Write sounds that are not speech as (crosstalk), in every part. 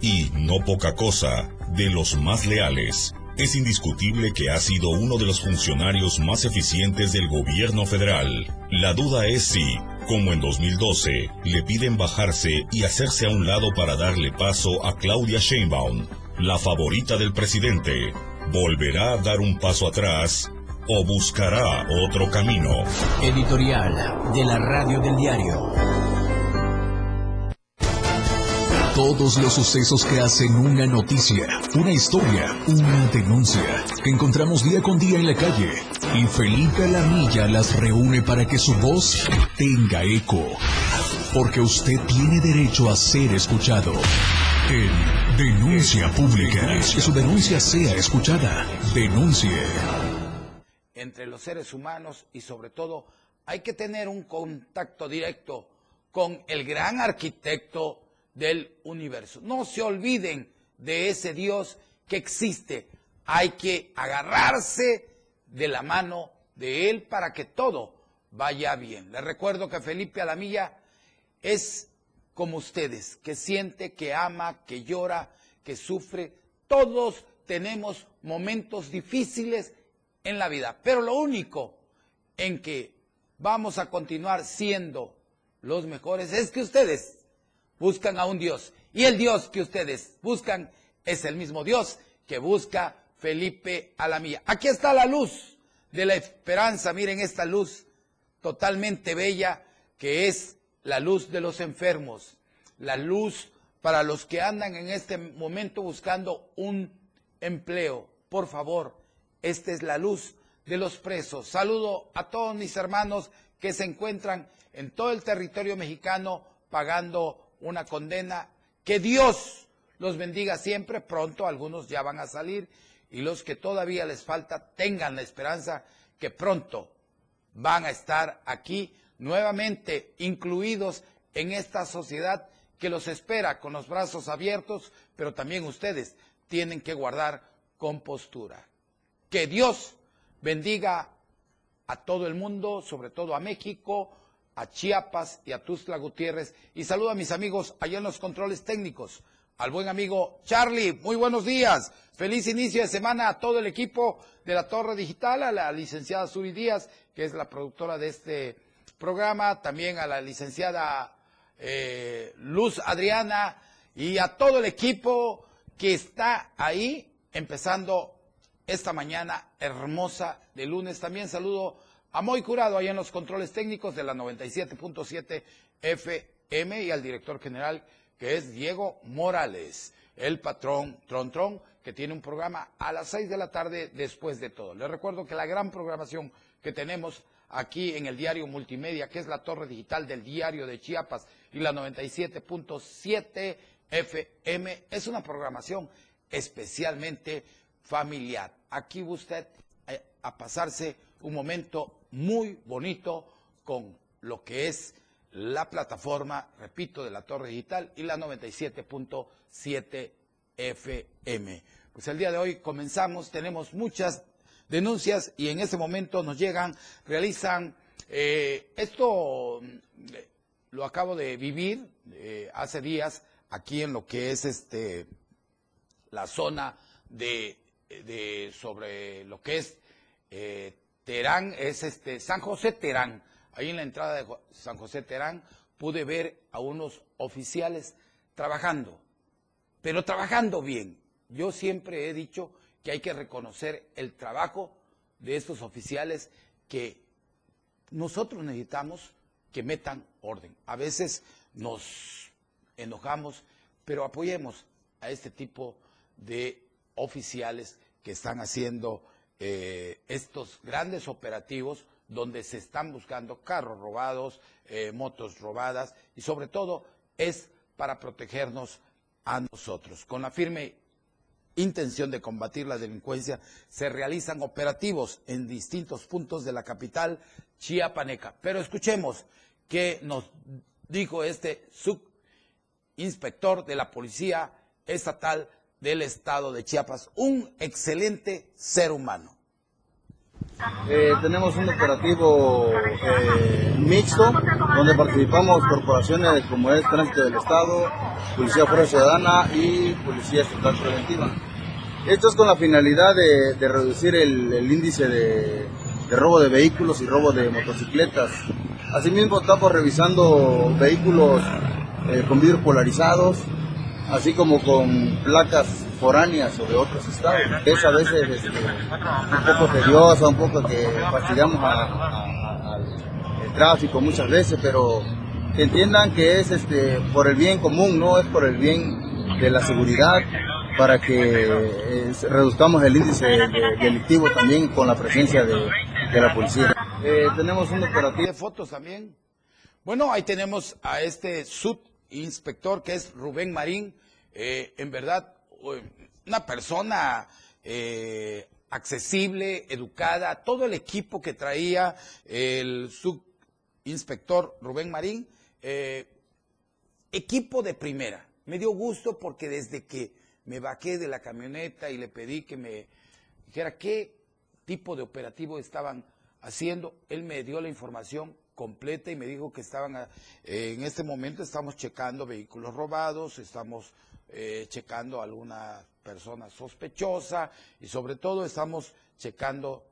y, no poca cosa, de los más leales. Es indiscutible que ha sido uno de los funcionarios más eficientes del gobierno federal. La duda es si, como en 2012, le piden bajarse y hacerse a un lado para darle paso a Claudia Sheinbaum, la favorita del presidente. ¿Volverá a dar un paso atrás o buscará otro camino? Editorial de la Radio del Diario. Todos los sucesos que hacen una noticia, una historia, una denuncia, que encontramos día con día en la calle. Y Felipe Alamilla las reúne para que su voz tenga eco. Porque usted tiene derecho a ser escuchado. En Denuncia Pública. Que su denuncia sea escuchada. Denuncie. Entre los seres humanos y sobre todo hay que tener un contacto directo con el gran arquitecto del universo. No se olviden de ese Dios que existe. Hay que agarrarse de la mano de Él para que todo vaya bien. Les recuerdo que Felipe Alamilla es como ustedes, que siente, que ama, que llora, que sufre. Todos tenemos momentos difíciles en la vida, pero lo único en que vamos a continuar siendo los mejores es que ustedes buscan a un Dios. Y el Dios que ustedes buscan es el mismo Dios que busca Felipe Alamía. Aquí está la luz de la esperanza. Miren esta luz totalmente bella que es la luz de los enfermos. La luz para los que andan en este momento buscando un empleo. Por favor, esta es la luz de los presos. Saludo a todos mis hermanos que se encuentran en todo el territorio mexicano pagando una condena. Que Dios los bendiga siempre. Pronto algunos ya van a salir y los que todavía les falta tengan la esperanza que pronto van a estar aquí nuevamente incluidos en esta sociedad que los espera con los brazos abiertos, pero también ustedes tienen que guardar compostura. Que Dios bendiga a todo el mundo, sobre todo a México, a Chiapas y a Tuzla Gutiérrez. Y saludo a mis amigos allá en los controles técnicos. Al buen amigo Charlie, muy buenos días. Feliz inicio de semana a todo el equipo de la Torre Digital, a la licenciada Suri Díaz, que es la productora de este programa, también a la licenciada eh, Luz Adriana y a todo el equipo que está ahí empezando esta mañana hermosa de lunes. También saludo a Curado, ahí en los controles técnicos de la 97.7 FM y al director general que es Diego Morales, el patrón Tron Tron, que tiene un programa a las 6 de la tarde después de todo. Les recuerdo que la gran programación que tenemos aquí en el diario multimedia, que es la torre digital del diario de Chiapas y la 97.7 FM, es una programación especialmente familiar. Aquí usted eh, a pasarse un momento muy bonito con lo que es la plataforma, repito, de la Torre Digital y la 97.7 FM. Pues el día de hoy comenzamos, tenemos muchas denuncias y en ese momento nos llegan, realizan, eh, esto eh, lo acabo de vivir eh, hace días aquí en lo que es este la zona de, de sobre lo que es Terán es este, San José Terán. Ahí en la entrada de San José Terán pude ver a unos oficiales trabajando, pero trabajando bien. Yo siempre he dicho que hay que reconocer el trabajo de estos oficiales que nosotros necesitamos que metan orden. A veces nos enojamos, pero apoyemos a este tipo de oficiales que están haciendo eh, estos grandes operativos donde se están buscando carros robados, eh, motos robadas y sobre todo es para protegernos a nosotros. Con la firme intención de combatir la delincuencia, se realizan operativos en distintos puntos de la capital chiapaneca. Pero escuchemos qué nos dijo este subinspector de la Policía Estatal del estado de Chiapas, un excelente ser humano. Eh, tenemos un operativo eh, mixto donde participamos corporaciones como es Tránsito del Estado, Policía Fuerza Ciudadana y Policía Estatal Preventiva. Esto es con la finalidad de, reducir el, índice de, robo de vehículos y robo de motocicletas. Asimismo estamos revisando vehículos eh, con vidrios polarizados, así como con placas foráneas o de otros estados. Es a veces este, un poco tediosa, un poco que fastidiamos al tráfico muchas veces, pero que entiendan que es este, por el bien común, no es por el bien de la seguridad, para que eh, reduzcamos el índice delictivo también con la presencia de, la policía. Eh, tenemos un operativo de fotos también. Bueno, ahí tenemos a este subinspector que es Rubén Marín, eh, en verdad una persona eh, accesible, educada, todo el equipo que traía el subinspector Rubén Marín, eh, equipo de primera. Me dio gusto porque desde que me bajé de la camioneta y le pedí que me dijera qué tipo de operativo estaban haciendo, él me dio la información completa y me dijo que estaban, eh, en este momento estamos checando vehículos robados, estamos eh, checando alguna persona sospechosa y sobre todo estamos checando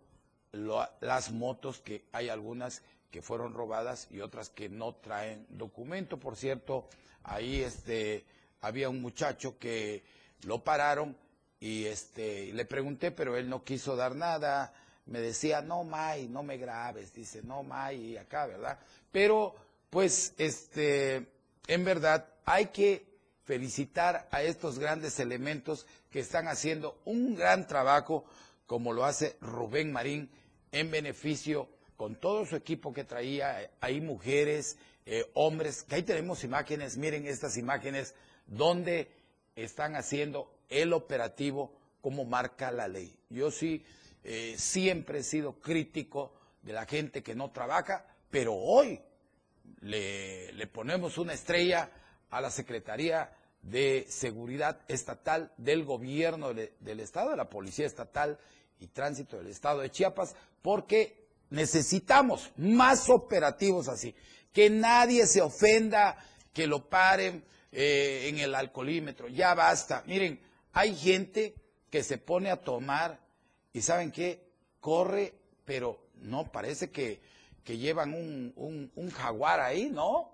las motos que hay algunas que fueron robadas y otras que no traen documento. Por cierto, ahí este había un muchacho que lo pararon y este le pregunté, pero él no quiso dar nada. Me decía, no, May, no me grabes. Dice, no, May, acá, ¿verdad? Pero, pues, este, en verdad, hay que felicitar a estos grandes elementos que están haciendo un gran trabajo, como lo hace Rubén Marín, en beneficio con todo su equipo que traía, hay mujeres, eh, hombres, que ahí tenemos imágenes, miren estas imágenes, donde están haciendo el operativo como marca la ley. Yo sí, eh, siempre he sido crítico de la gente que no trabaja, pero hoy le, ponemos una estrella a la Secretaría de Seguridad Estatal del Gobierno del Estado, de la Policía Estatal y Tránsito del Estado de Chiapas, porque necesitamos más operativos así. Que nadie se ofenda, que lo paren eh, en el alcoholímetro. Ya basta. Miren, hay gente que se pone a tomar y ¿saben qué? Corre, pero no, parece que, que llevan un, un, jaguar ahí, ¿no?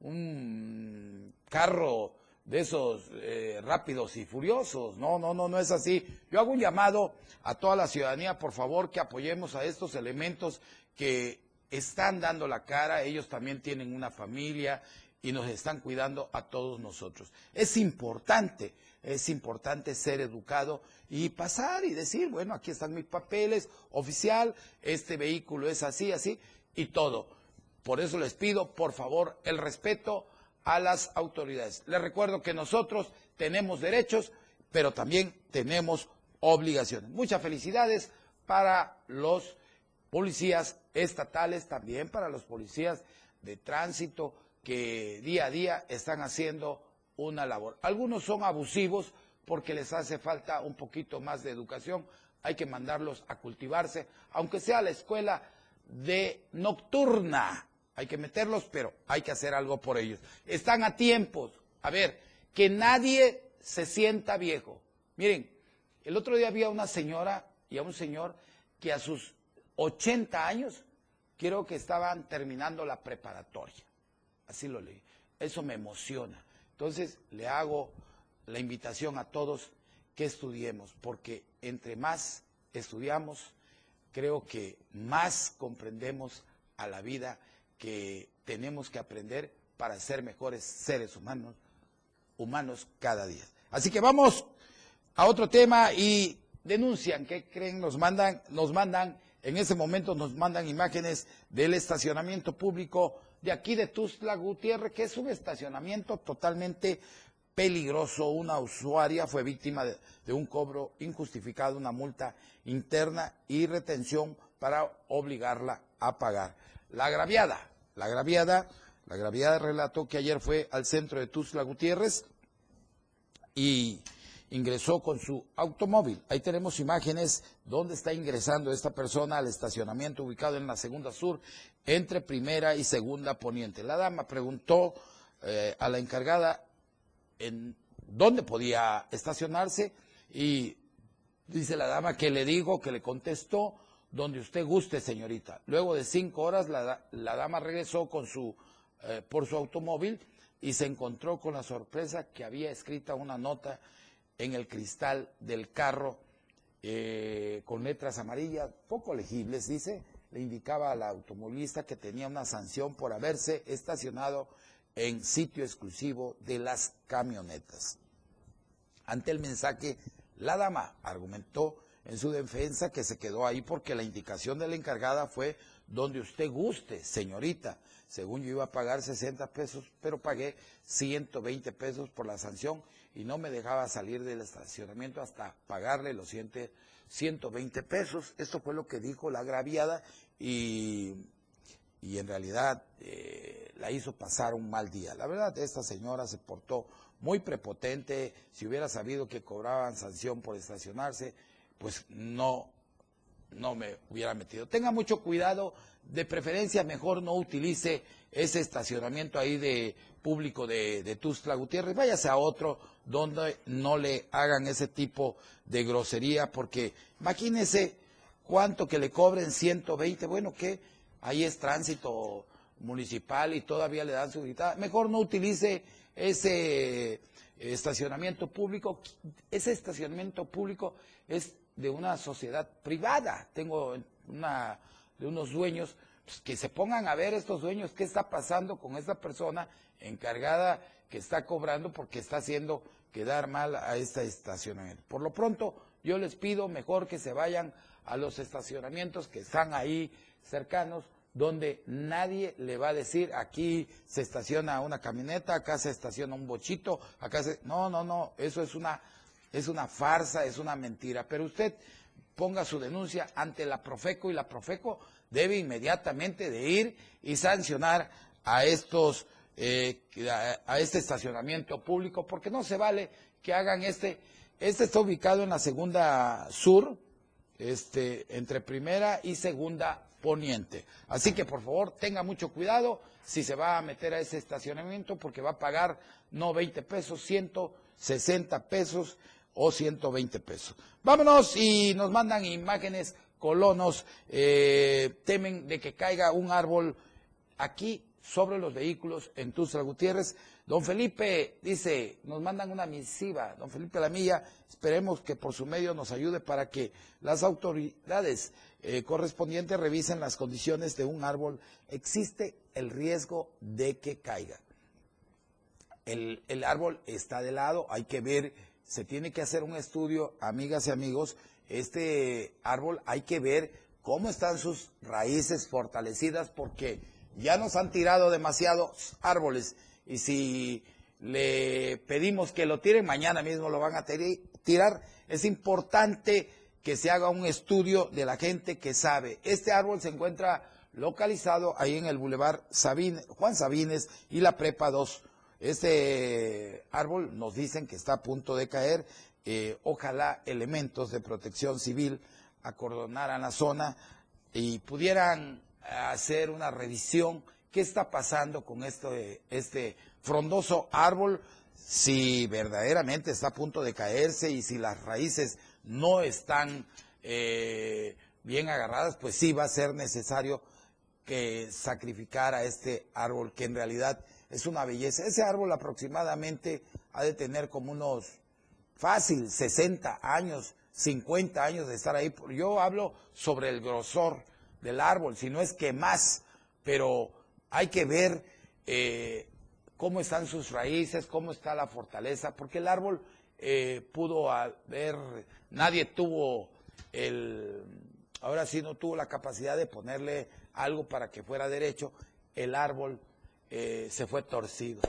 un carro de esos eh, rápidos y furiosos. No, no, no, no es así. Yo hago un llamado a toda la ciudadanía, por favor, que apoyemos a estos elementos que están dando la cara, ellos también tienen una familia y nos están cuidando a todos nosotros. Es importante, es importante ser educado y pasar y decir, bueno, aquí están mis papeles, oficial, este vehículo es así, así, y todo. Por eso les pido, por favor, el respeto a las autoridades. Les recuerdo que nosotros tenemos derechos, pero también tenemos obligaciones. Muchas felicidades para los policías estatales, también para los policías de tránsito que día a día están haciendo una labor. Algunos son abusivos porque les hace falta un poquito más de educación, hay que mandarlos a cultivarse, aunque sea la escuela de nocturna, hay que meterlos, pero hay que hacer algo por ellos. Están a tiempos. A ver, que nadie se sienta viejo. Miren, el otro día había una señora y a un señor que a sus 80 años creo que estaban terminando la preparatoria. Así lo leí. Eso me emociona. Entonces le hago la invitación a todos que estudiemos, porque entre más estudiamos, creo que más comprendemos a la vida que tenemos que aprender para ser mejores seres humanos, humanos cada día. Así que vamos a otro tema y denuncian, ¿qué creen? Nos mandan, nos mandan, en ese momento nos mandan imágenes del estacionamiento público de aquí de Tuzla Gutiérrez, que es un estacionamiento totalmente peligroso. Una usuaria fue víctima de, un cobro injustificado, una multa interna y retención para obligarla a pagar. La agraviada, la agraviada, la agraviada relató que ayer fue al centro de Tuzla Gutiérrez y, ingresó con su automóvil. Ahí tenemos imágenes donde está ingresando esta persona al estacionamiento ubicado en la segunda sur, entre primera y segunda poniente. La dama preguntó eh, a la encargada en dónde podía estacionarse y dice la dama que le digo, que le contestó, donde usted guste, señorita. Luego de cinco horas la, dama regresó con su, eh, por su automóvil y se encontró con la sorpresa que había escrita una nota en el cristal del carro eh, con letras amarillas, poco legibles, dice, le indicaba al automovilista que tenía una sanción por haberse estacionado en sitio exclusivo de las camionetas. Ante el mensaje, la dama argumentó en su defensa que se quedó ahí porque la indicación de la encargada fue donde usted guste, señorita. Según yo iba a pagar 60 pesos, pero pagué 120 pesos por la sanción y no me dejaba salir del estacionamiento hasta pagarle los 120 pesos. Esto fue lo que dijo la agraviada y, y en realidad eh, la hizo pasar un mal día. La verdad, esta señora se portó muy prepotente. Si hubiera sabido que cobraban sanción por estacionarse, pues no no me hubiera metido. Tenga mucho cuidado, de preferencia mejor no utilice ese estacionamiento ahí de público de, de Tuzla Gutiérrez, váyase a otro donde no le hagan ese tipo de grosería, porque imagínese cuánto que le cobren 120, bueno, que ahí es tránsito municipal y todavía le dan su guitarra, mejor no utilice ese estacionamiento público, ese estacionamiento público es de una sociedad privada. Tengo una de unos dueños pues, que se pongan a ver estos dueños qué está pasando con esta persona encargada que está cobrando porque está haciendo quedar mal a este estacionamiento. Por lo pronto, yo les pido mejor que se vayan a los estacionamientos que están ahí cercanos, donde nadie le va a decir aquí se estaciona una camioneta, acá se estaciona un bochito, acá se... No, no, no, eso es una es una farsa, es una mentira. Pero usted ponga su denuncia ante la Profeco y la Profeco debe inmediatamente de ir y sancionar a estos eh, a, este estacionamiento público porque no se vale que hagan este este está ubicado en la segunda sur este entre primera y segunda poniente así que por favor tenga mucho cuidado si se va a meter a ese estacionamiento porque va a pagar no 20 pesos 160 pesos o 120 pesos. Vámonos y nos mandan imágenes, colonos, eh, temen de que caiga un árbol aquí sobre los vehículos en Tuzla Gutiérrez. Don Felipe dice, nos mandan una misiva, don Felipe Lamilla, esperemos que por su medio nos ayude para que las autoridades eh, correspondientes revisen las condiciones de un árbol. Existe el riesgo de que caiga. El, el árbol está de lado, hay que ver se tiene que hacer un estudio, amigas y amigos, este árbol hay que ver cómo están sus raíces fortalecidas porque ya nos han tirado demasiados árboles y si le pedimos que lo tiren, mañana mismo lo van a tirar. Es importante que se haga un estudio de la gente que sabe. Este árbol se encuentra localizado ahí en el Boulevard Juan Sabines y la Prepa 2. Este árbol nos dicen que está a punto de caer. Eh, ojalá elementos de protección civil acordonaran la zona y pudieran hacer una revisión. ¿Qué está pasando con este, este frondoso árbol? Si verdaderamente está a punto de caerse y si las raíces no están eh, bien agarradas, pues sí va a ser necesario que sacrificar a este árbol que en realidad es una belleza. Ese árbol aproximadamente ha de tener como unos fácil 60 años, 50 años de estar ahí. Yo hablo sobre el grosor del árbol, si no es que más, pero hay que ver eh, cómo están sus raíces, cómo está la fortaleza, porque el árbol eh, pudo haber, nadie tuvo el, ahora sí no tuvo la capacidad de ponerle algo para que fuera derecho, el árbol eh, se fue torcido.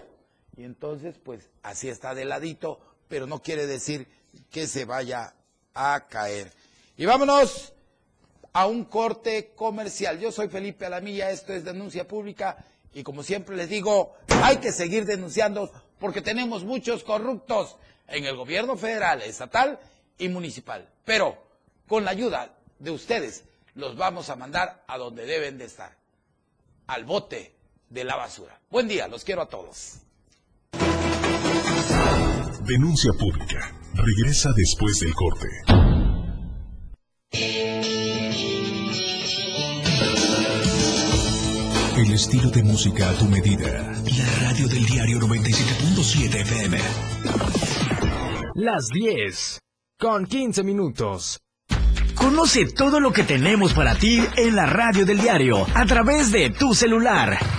Y entonces, pues así está de ladito, pero no quiere decir que se vaya a caer. Y vámonos a un corte comercial. Yo soy Felipe Alamilla, esto es Denuncia Pública y como siempre les digo, hay que seguir denunciando porque tenemos muchos corruptos en el gobierno federal, estatal y municipal. Pero con la ayuda de ustedes los vamos a mandar a donde deben de estar, al bote de la basura. Buen día, los quiero a todos. Denuncia pública. Regresa después del corte. El estilo de música a tu medida. La radio del diario 97.7 FM. Las 10. Con 15 minutos. Conoce todo lo que tenemos para ti en la radio del diario a través de tu celular.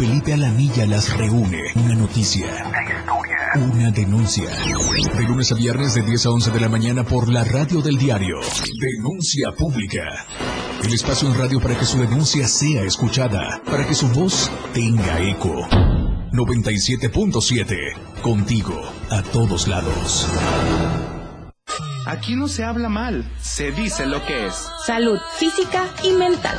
Felipe Alamilla las reúne. Una noticia. Una denuncia. De lunes a viernes de 10 a 11 de la mañana por la radio del diario. Denuncia pública. El espacio en radio para que su denuncia sea escuchada. Para que su voz tenga eco. 97.7. Contigo a todos lados. Aquí no se habla mal, se dice lo que es. Salud física y mental.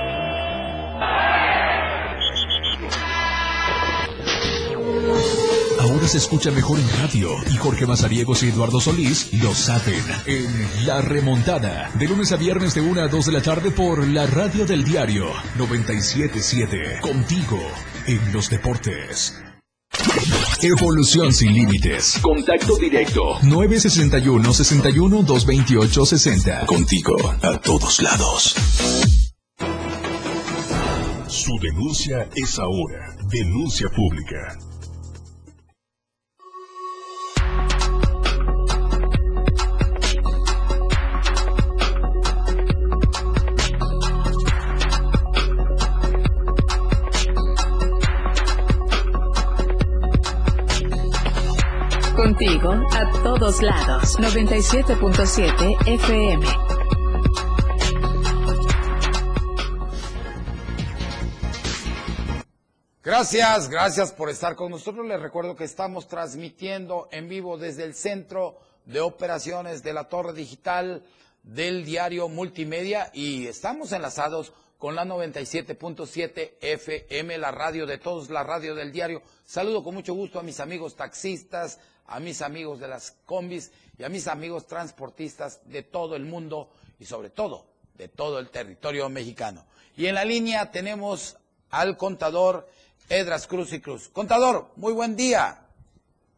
Se escucha mejor en radio y Jorge Mazariegos y Eduardo Solís lo saben en La Remontada. De lunes a viernes de 1 a 2 de la tarde por la radio del diario 977. Contigo en los deportes. Evolución sin límites. Contacto directo. 961 61 228 60. Contigo a todos lados. Su denuncia es ahora. Denuncia pública. Contigo a todos lados. 97.7 FM. Gracias, gracias por estar con nosotros. Les recuerdo que estamos transmitiendo en vivo desde el Centro de Operaciones de la Torre Digital del Diario Multimedia y estamos enlazados con la 97.7 FM, la radio de todos, la radio del diario. Saludo con mucho gusto a mis amigos taxistas, a mis amigos de las combis y a mis amigos transportistas de todo el mundo y sobre todo de todo el territorio mexicano. Y en la línea tenemos al contador Edras Cruz y Cruz. Contador, muy buen día.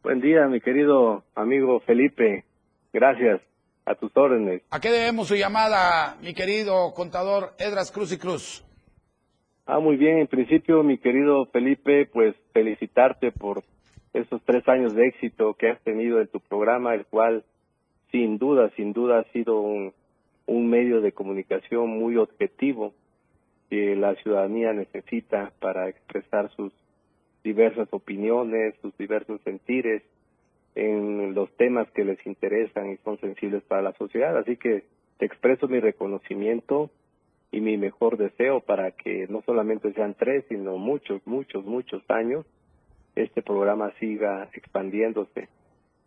Buen día, mi querido amigo Felipe. Gracias. A tus órdenes. ¿A qué debemos su llamada, mi querido contador Edras Cruz y Cruz? Ah, muy bien. En principio, mi querido Felipe, pues felicitarte por esos tres años de éxito que has tenido en tu programa, el cual, sin duda, sin duda, ha sido un, un medio de comunicación muy objetivo que la ciudadanía necesita para expresar sus diversas opiniones, sus diversos sentires en los temas que les interesan y son sensibles para la sociedad. Así que te expreso mi reconocimiento y mi mejor deseo para que no solamente sean tres, sino muchos, muchos, muchos años, este programa siga expandiéndose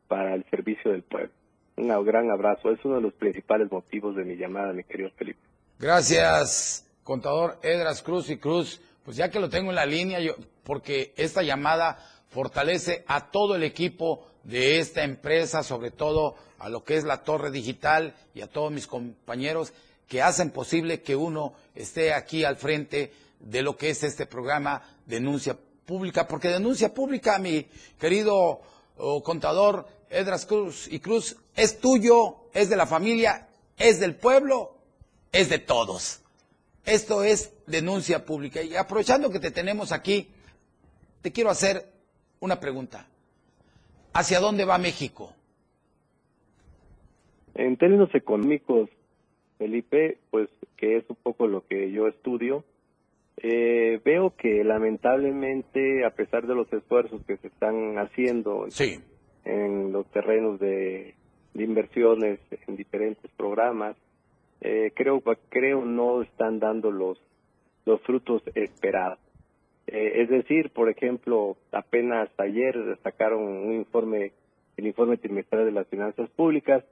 para el servicio del pueblo. Un gran abrazo. Es uno de los principales motivos de mi llamada, mi querido Felipe. Gracias, contador Edras Cruz y Cruz. Pues ya que lo tengo en la línea, yo, porque esta llamada fortalece a todo el equipo de esta empresa, sobre todo a lo que es la torre digital y a todos mis compañeros que hacen posible que uno esté aquí al frente de lo que es este programa Denuncia Pública, porque Denuncia Pública, mi querido oh, contador Edras Cruz y Cruz, es tuyo, es de la familia es del pueblo, es de todos. Esto es denuncia pública. Y aprovechando que te tenemos aquí, te quiero hacer una pregunta. ¿Hacia dónde va México? En términos económicos, Felipe, pues que es un poco lo que yo estudio, eh, veo que lamentablemente, a pesar de los esfuerzos que se están haciendo en los terrenos de, inversiones en diferentes programas, eh, creo creo no están dando los los frutos esperados. Eh, es decir, por ejemplo, apenas ayer sacaron un informe, el informe trimestral de las finanzas públicas,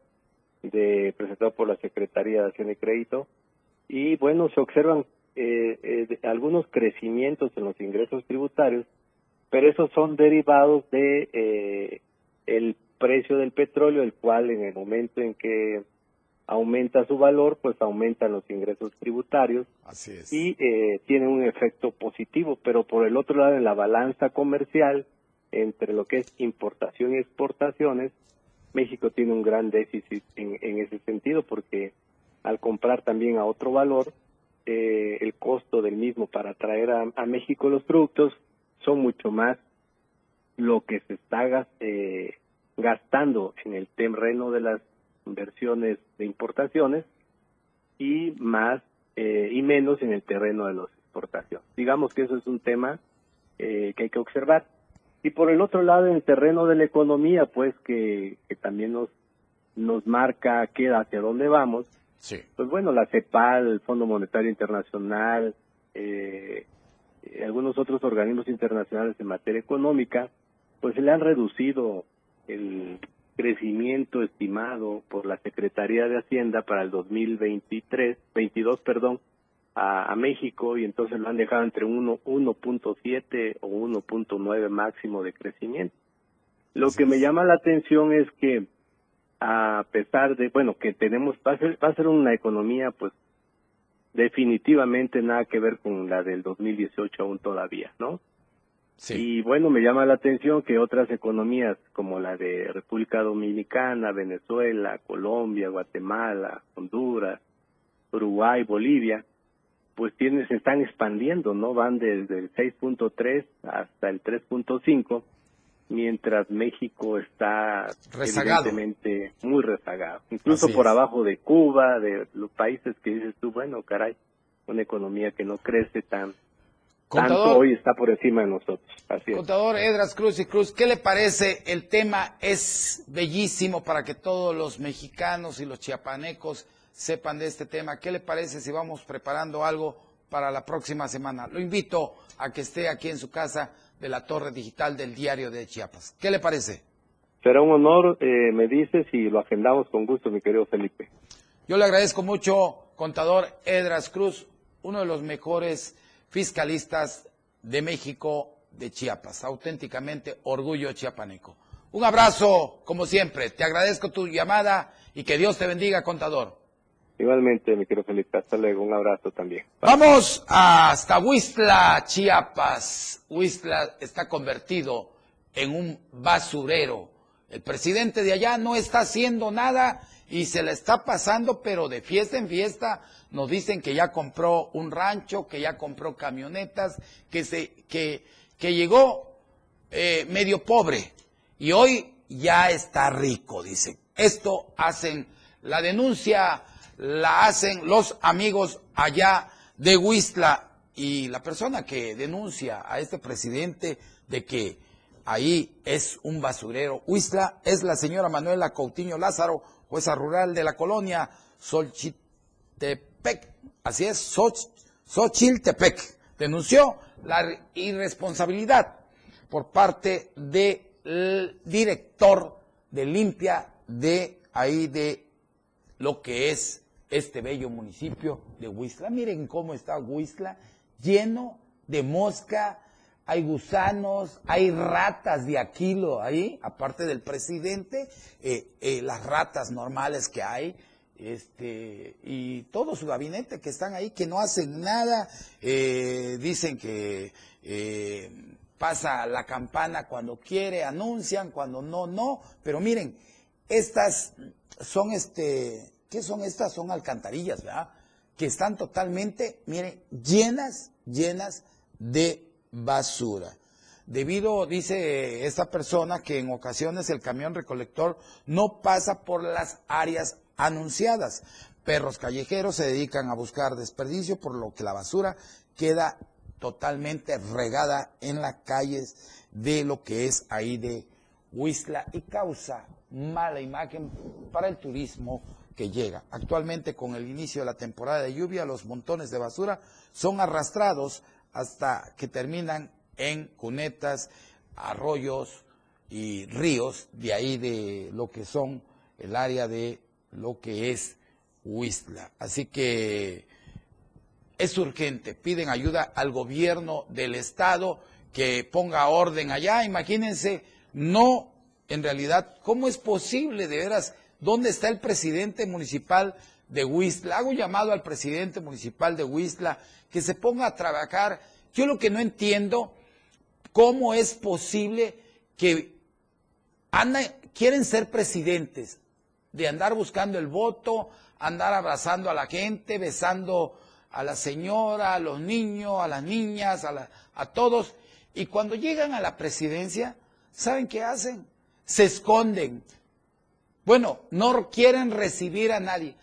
de, presentado por la Secretaría de Acción y Crédito, y bueno, se observan eh, eh, algunos crecimientos en los ingresos tributarios, pero esos son derivados de eh, el precio del petróleo, el cual en el momento en que aumenta su valor, pues aumentan los ingresos tributarios y eh, tiene un efecto positivo, pero por el otro lado en la balanza comercial entre lo que es importación y exportaciones, México tiene un gran déficit en, ese sentido porque al comprar también a otro valor, eh, el costo del mismo para traer a, México los productos son mucho más lo que se está eh, gastando en el terreno de las inversiones de importaciones y más eh, y menos en el terreno de las exportaciones. Digamos que eso es un tema eh, que hay que observar. Y por el otro lado, en el terreno de la economía, pues que, también nos, nos marca qué hacia dónde vamos, sí. pues bueno, la CEPAL, el Fondo Monetario Internacional, eh, algunos otros organismos internacionales en materia económica, pues se le han reducido el crecimiento estimado por la Secretaría de Hacienda para el 2023, 22, perdón, a, México y entonces lo han dejado entre 1.7 o 1.9 máximo de crecimiento. Lo que me llama la atención es que a pesar de, bueno, que tenemos, va a ser, va a ser una economía pues definitivamente nada que ver con la del 2018 aún todavía, ¿no? Y bueno, me llama la atención que otras economías como la de República Dominicana, Venezuela, Colombia, Guatemala, Honduras, Uruguay, Bolivia, pues tienen, se están expandiendo, ¿no? Van desde el 6.3 hasta el 3.5, mientras México está rezagado. evidentemente muy rezagado, incluso por abajo de Cuba, de los países que dices tú, bueno, caray, una economía que no crece tan Contador, hoy está por encima de nosotros. Así Contador Edras Cruz y Cruz, ¿qué le parece? El tema es bellísimo para que todos los mexicanos y los chiapanecos sepan de este tema. ¿Qué le parece si vamos preparando algo para la próxima semana? Lo invito a que esté aquí en su casa de la torre digital del diario de Chiapas. ¿Qué le parece? Será un honor, eh, me dices, y lo agendamos con gusto, mi querido Felipe. Yo le agradezco mucho, contador Edras Cruz, uno de los mejores fiscalistas de México de Chiapas. Auténticamente orgullo chiapaneco. Un abrazo, como siempre. Te agradezco tu llamada y que Dios te bendiga, contador. Igualmente, mi querido Felipe. Hasta luego. Un abrazo también. Vamos hasta Huistla, Chiapas. Huistla está convertido en un basurero. El presidente de allá no está haciendo nada y se le está pasando, pero de fiesta en fiesta, nos dicen que ya compró un rancho, que ya compró camionetas, que, se, que, que llegó eh, medio pobre y hoy ya está rico, dice. Esto hacen, la denuncia la hacen los amigos allá de Huistla. Y la persona que denuncia a este presidente de que ahí es un basurero. Huistla es la señora Manuela Coutinho Lázaro, jueza rural de la colonia Solchitepec así es, Xochitepec, denunció la irresponsabilidad por parte del director de limpia de ahí de lo que es este bello municipio de Huistla. Miren cómo está Huistla, lleno de mosca, hay gusanos, hay ratas de aquilo ahí, aparte del presidente, eh, eh, las ratas normales que hay, este, y todo su gabinete que están ahí, que no hacen nada, eh, dicen que pasa la campana cuando quiere, anuncian, cuando no, no, pero miren, estas son este, ¿qué son estas? Son alcantarillas, ¿verdad? Que están totalmente, miren, llenas, llenas de basura. Debido, dice esta persona, que en ocasiones el camión recolector no pasa por las áreas anunciadas. Perros callejeros se dedican a buscar desperdicio, por lo que la basura queda totalmente regada en las calles de lo que es ahí de Huizla y causa mala imagen para el turismo que llega. Actualmente con el inicio de la temporada de lluvia los montones de basura son arrastrados hasta que terminan en cunetas, arroyos y ríos de ahí de lo que son el área de lo que es Huizla. Así que es urgente, piden ayuda al gobierno del estado que ponga orden allá. Imagínense, no, en realidad, ¿cómo es posible de veras? ¿Dónde está el presidente municipal de Huizla? Hago llamado al presidente municipal de Huizla que se ponga a trabajar. Yo lo que no entiendo, ¿cómo es posible que quieren ser presidentes? De andar buscando el voto, andar abrazando a la gente, besando a la señora, a los niños, a las niñas, a, a todos. Y cuando llegan a la presidencia, ¿saben qué hacen? Se esconden. Bueno, no quieren recibir a nadie.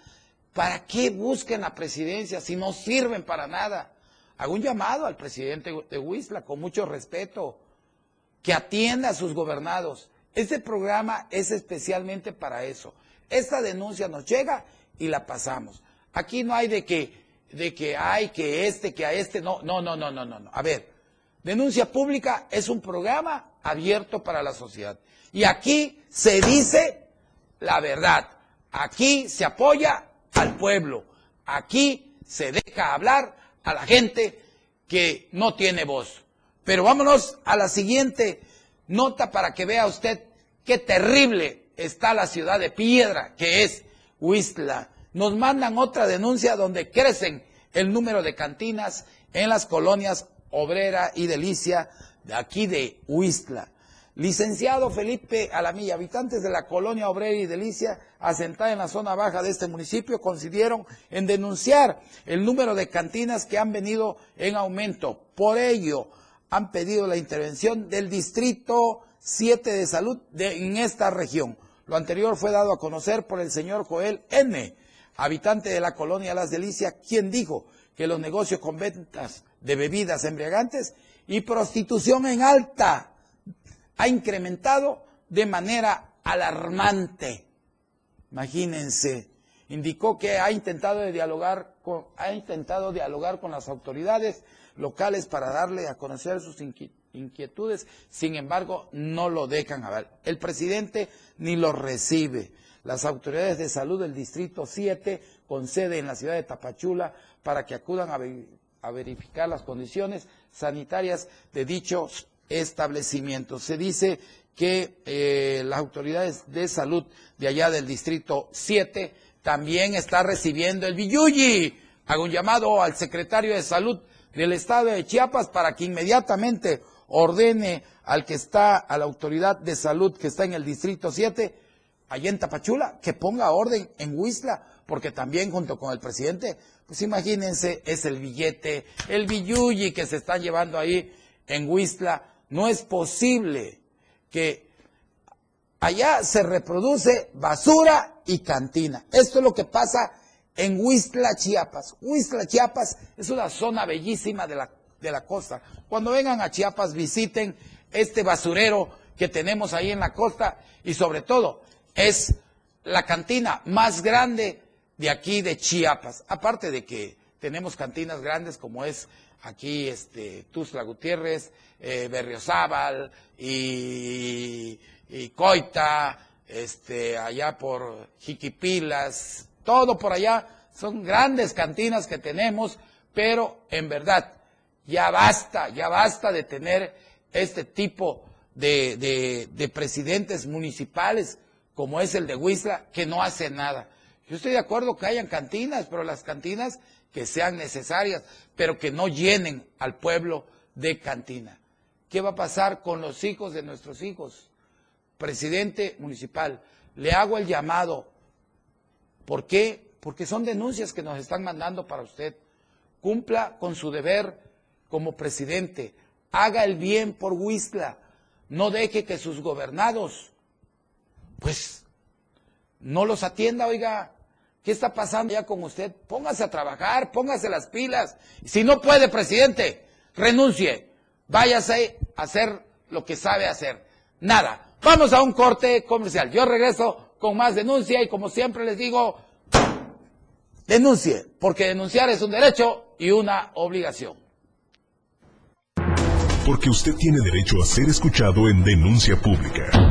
¿Para qué busquen la presidencia si no sirven para nada? Hago un llamado al presidente de Huizla con mucho respeto, que atienda a sus gobernados. Este programa es especialmente para eso. Esta denuncia nos llega y la pasamos. Aquí no hay de que de que hay que este, que a este, no, no, no, no, no, no. A ver, denuncia pública es un programa abierto para la sociedad. Y aquí se dice la verdad. Aquí se apoya al pueblo. Aquí se deja hablar a la gente que no tiene voz. Pero vámonos a la siguiente nota para que vea usted qué terrible está la ciudad de piedra que es Huistla nos mandan otra denuncia donde crecen el número de cantinas en las colonias Obrera y Delicia de aquí de Huistla. Licenciado Felipe Alamilla, habitantes de la colonia Obrera y Delicia, asentada en la zona baja de este municipio, coincidieron en denunciar el número de cantinas que han venido en aumento. Por ello, han pedido la intervención del Distrito 7 de Salud en esta región. Lo anterior fue dado a conocer por el señor Joel N., habitante de la colonia Las Delicias, quien dijo que los negocios con ventas de bebidas embriagantes y prostitución en alta ha incrementado de manera alarmante. Imagínense, indicó que ha intentado dialogar con, ha intentado dialogar con las autoridades locales para darle a conocer sus inquietudes, sin embargo, no lo dejan ver. El presidente ni lo recibe las autoridades de salud del Distrito 7, con sede en la ciudad de Tapachula, para que acudan a, verificar las condiciones sanitarias de dichos establecimientos. Se dice que eh, las autoridades de salud de allá del Distrito 7 también está recibiendo el Villuyi. Hago un llamado al secretario de Salud del Estado de Chiapas para que inmediatamente ordene al que está, a la autoridad de salud que está en el Distrito 7, allá en Tapachula, que ponga orden en Huizla, porque también junto con el presidente, pues imagínense, es el billete, el billuyi que se está llevando ahí en Huizla. No es posible que allá se reproduce basura y cantina. Esto es lo que pasa en Huizla, Chiapas. Huizla, Chiapas es una zona bellísima de la, de la costa. Cuando vengan a Chiapas, visiten este basurero que tenemos ahí en la costa y sobre todo es la cantina más grande de aquí de Chiapas. Aparte de que tenemos cantinas grandes como es aquí este Tuzla Gutiérrez, eh, Berriozábal y, Coita, este allá por Jiquipilas, todo por allá son grandes cantinas que tenemos, pero en verdad ya basta, ya basta de tener este tipo de, de presidentes municipales como es el de Huizla, que no hace nada. Yo estoy de acuerdo que hayan cantinas, pero las cantinas que sean necesarias, pero que no llenen al pueblo de cantina. ¿Qué va a pasar con los hijos de nuestros hijos? Presidente municipal, le hago el llamado ¿Por qué? Porque son denuncias que nos están mandando para usted. Cumpla con su deber como presidente. Haga el bien por Huistla. No deje que sus gobernados, pues, no los atienda, oiga. ¿Qué está pasando ya con usted? Póngase a trabajar, póngase las pilas. Si no puede, presidente, renuncie. Váyase a hacer lo que sabe hacer. Nada. Vamos a un corte comercial. Yo regreso con más denuncia y como siempre les digo, denuncie, porque denunciar es un derecho y una obligación. Porque usted tiene derecho a ser escuchado en denuncia pública.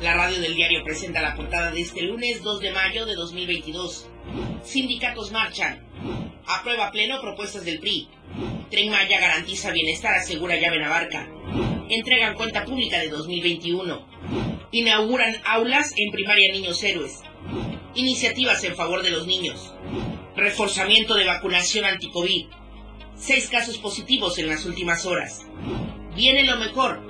La radio del diario presenta la portada de este lunes 2 de mayo de 2022. Sindicatos marchan. Aprueba pleno propuestas del PRI. Tren Maya garantiza bienestar, asegura llave Navarca. Entregan cuenta pública de 2021. Inauguran aulas en primaria Niños Héroes. Iniciativas en favor de los niños. Reforzamiento de vacunación anti-COVID. Seis casos positivos en las últimas horas. Viene lo mejor.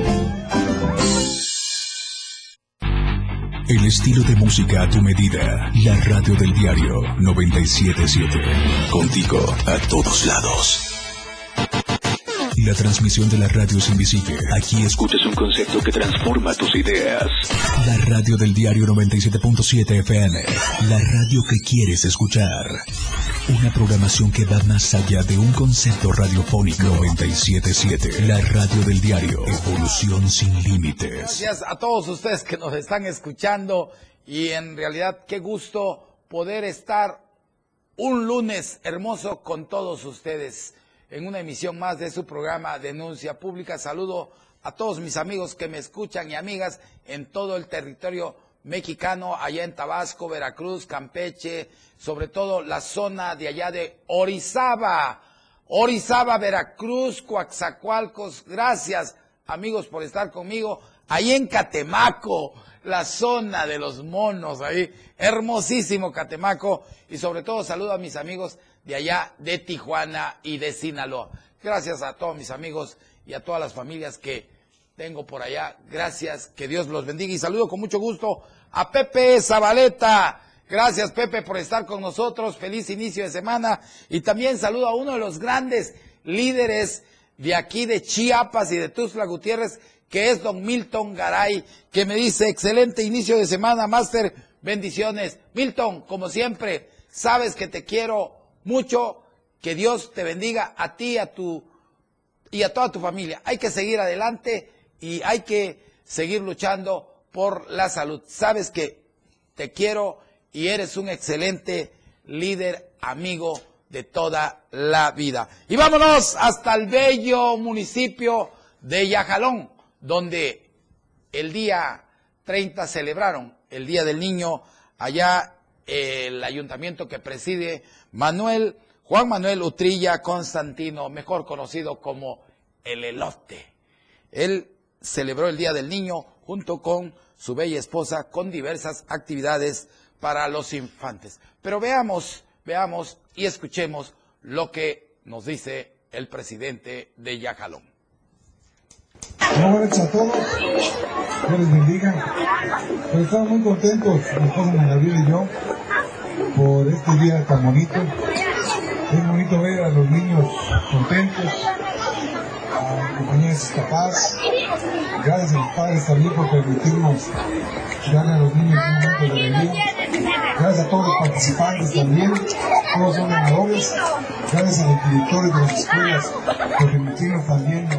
El estilo de música a tu medida. La radio del diario 977. Contigo a todos lados. La transmisión de la radio es invisible. Aquí escuchas un concepto que transforma tus ideas. La radio del diario 97.7 FM. La radio que quieres escuchar. Una programación que va más allá de un concepto radiofónico. 977. La radio del diario. Evolución sin límites. Gracias a todos ustedes que nos están escuchando y en realidad qué gusto poder estar un lunes hermoso con todos ustedes en una emisión más de su programa Denuncia Pública. Saludo a todos mis amigos que me escuchan y amigas en todo el territorio mexicano, allá en Tabasco, Veracruz, Campeche, sobre todo la zona de allá de Orizaba, Orizaba, Veracruz, Coaxacualcos. Gracias, amigos, por estar conmigo. Ahí en Catemaco, la zona de los monos, ahí, hermosísimo Catemaco. Y sobre todo saludo a mis amigos de allá de Tijuana y de Sinaloa. Gracias a todos mis amigos y a todas las familias que tengo por allá. Gracias, que Dios los bendiga y saludo con mucho gusto a Pepe Zabaleta. Gracias Pepe por estar con nosotros. Feliz inicio de semana y también saludo a uno de los grandes líderes de aquí de Chiapas y de Tuxtla Gutiérrez, que es don Milton Garay, que me dice excelente inicio de semana, Máster. Bendiciones. Milton, como siempre, sabes que te quiero mucho. Que Dios te bendiga a ti a tu, y a toda tu familia. Hay que seguir adelante y hay que seguir luchando por la salud. Sabes que te quiero y eres un excelente líder, amigo de toda la vida. Y vámonos hasta el bello municipio de Yajalón, donde el día 30 celebraron el Día del Niño allá el ayuntamiento que preside Manuel Juan Manuel Utrilla Constantino, mejor conocido como el elote. Él celebró el Día del Niño junto con su bella esposa con diversas actividades para los infantes. Pero veamos, veamos y escuchemos lo que nos dice el presidente de Yajalón. Buenas noches a todos, Dios les bendiga. Pues estamos muy contentos, mi esposa Gabriel y yo, por este día tan bonito. Es bonito ver a los niños contentos, a compañía de sus papás. Gracias a los padres también por permitirnos darle a los niños un momento de alegría. Gracias a todos los participantes también, todos son ganadores. Gracias a los directores de las escuelas por permitirnos también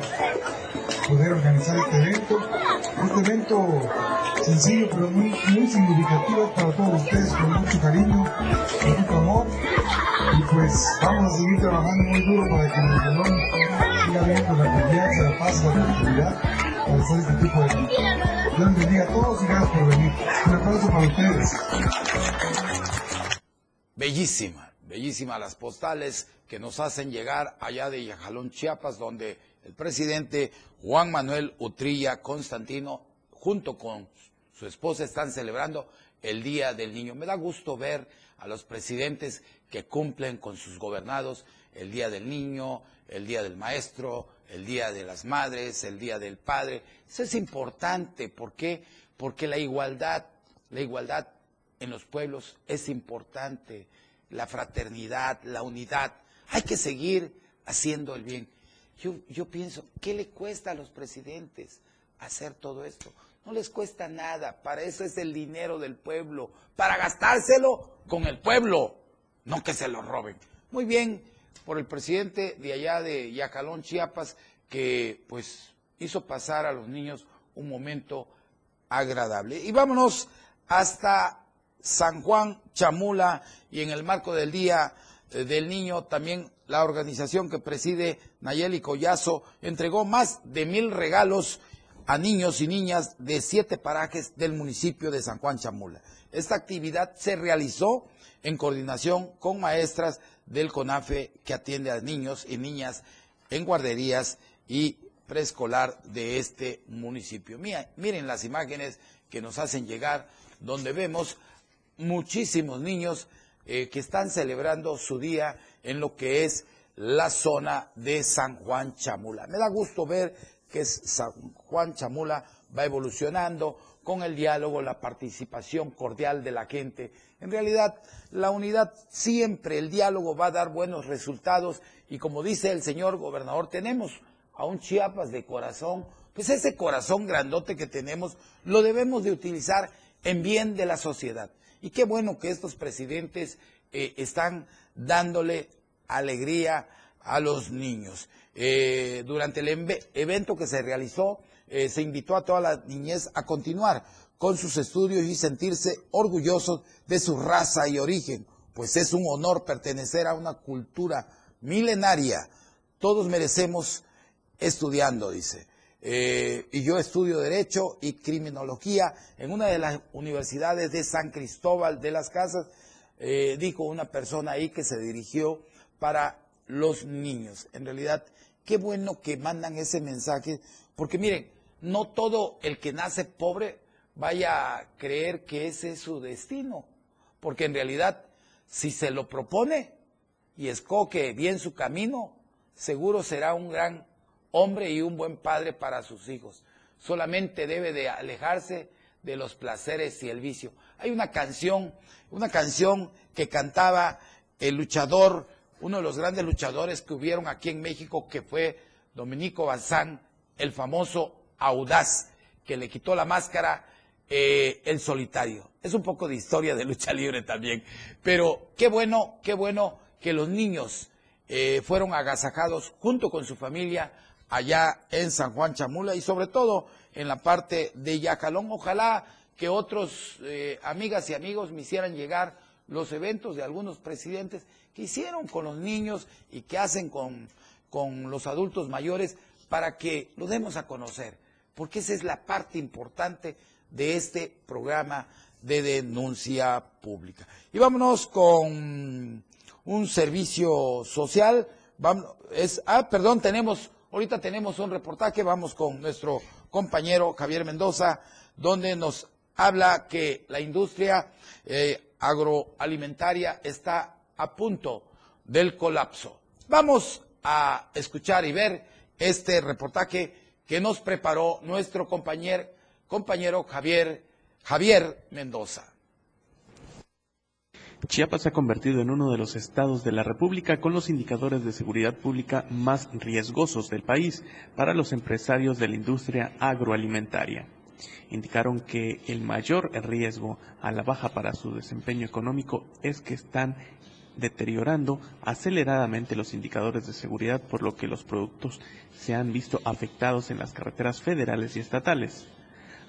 poder organizar este evento. Este evento sencillo pero muy, muy significativo para todos ustedes con mucho cariño, con mucho amor. Y pues vamos a seguir trabajando muy duro para que el salón Bellísima, bellísima las postales que nos hacen llegar allá de Yajalón, Chiapas, donde el presidente Juan Manuel Utrilla Constantino, junto con su esposa, están celebrando el Día del Niño. Me da gusto ver a los presidentes que cumplen con sus gobernados el Día del Niño, el Día del Maestro, el Día de las Madres, el Día del Padre. Eso es importante. ¿Por qué? Porque la igualdad, la igualdad en los pueblos es importante. La fraternidad, la unidad. Hay que seguir haciendo el bien. Yo, yo pienso, ¿qué le cuesta a los presidentes hacer todo esto? No les cuesta nada, para eso es el dinero del pueblo, para gastárselo con el pueblo, no que se lo roben. Muy bien, por el presidente de allá de Yacalón, Chiapas, que pues hizo pasar a los niños un momento agradable. Y vámonos hasta San Juan Chamula y en el marco del Día eh, del Niño también la organización que preside Nayeli Collazo entregó más de mil regalos a niños y niñas de siete parajes del municipio de San Juan Chamula. Esta actividad se realizó en coordinación con maestras del CONAFE que atiende a niños y niñas en guarderías y preescolar de este municipio. miren las imágenes que nos hacen llegar, donde vemos muchísimos niños eh, que están celebrando su día en lo que es la zona de San Juan Chamula. Me da gusto ver que San Juan Chamula va evolucionando con el diálogo, la participación cordial de la gente. En realidad, la unidad siempre, el diálogo va a dar buenos resultados y como dice el señor gobernador, tenemos a un Chiapas de corazón, pues ese corazón grandote que tenemos lo debemos de utilizar en bien de la sociedad. Y qué bueno que estos presidentes eh, están dándole alegría a los niños. Eh, durante el evento que se realizó, eh, se invitó a toda la niñez a continuar con sus estudios y sentirse orgullosos de su raza y origen, pues es un honor pertenecer a una cultura milenaria. Todos merecemos estudiando, dice. Eh, y yo estudio Derecho y Criminología en una de las universidades de San Cristóbal de las Casas, dijo una persona ahí que se dirigió para los niños. En realidad, qué bueno que mandan ese mensaje, porque miren, no todo el que nace pobre vaya a creer que ese es su destino, porque en realidad, si se lo propone y escoge bien su camino, seguro será un gran hombre y un buen padre para sus hijos. Solamente debe de alejarse de los placeres y el vicio. Hay una canción, una canción que cantaba el luchador uno de los grandes luchadores que hubieron aquí en México, que fue Dominico Bazán, el famoso audaz, que le quitó la máscara eh, el solitario. Es un poco de historia de lucha (laughs) libre también. Pero qué bueno, qué bueno que los niños eh, fueron agasajados junto con su familia allá en San Juan Chamula y sobre todo en la parte de Yacalón. Ojalá que otros eh, amigas y amigos me hicieran llegar los eventos de algunos presidentes que hicieron con los niños y que hacen con, con los adultos mayores para que lo demos a conocer, porque esa es la parte importante de este programa de denuncia pública. Y vámonos con un servicio social. Ah, perdón, tenemos, ahorita tenemos un reportaje, vamos con nuestro compañero Javier Mendoza, donde nos habla que la industria eh, agroalimentaria está a punto del colapso. Vamos a escuchar y ver este reportaje que nos preparó nuestro compañero, compañero Javier, Javier Mendoza. Chiapas se ha convertido en uno de los estados de la República con los indicadores de seguridad pública más riesgosos del país para los empresarios de la industria agroalimentaria. Indicaron que el mayor riesgo a la baja para su desempeño económico es que están deteriorando aceleradamente los indicadores de seguridad, por lo que los productos se han visto afectados en las carreteras federales y estatales.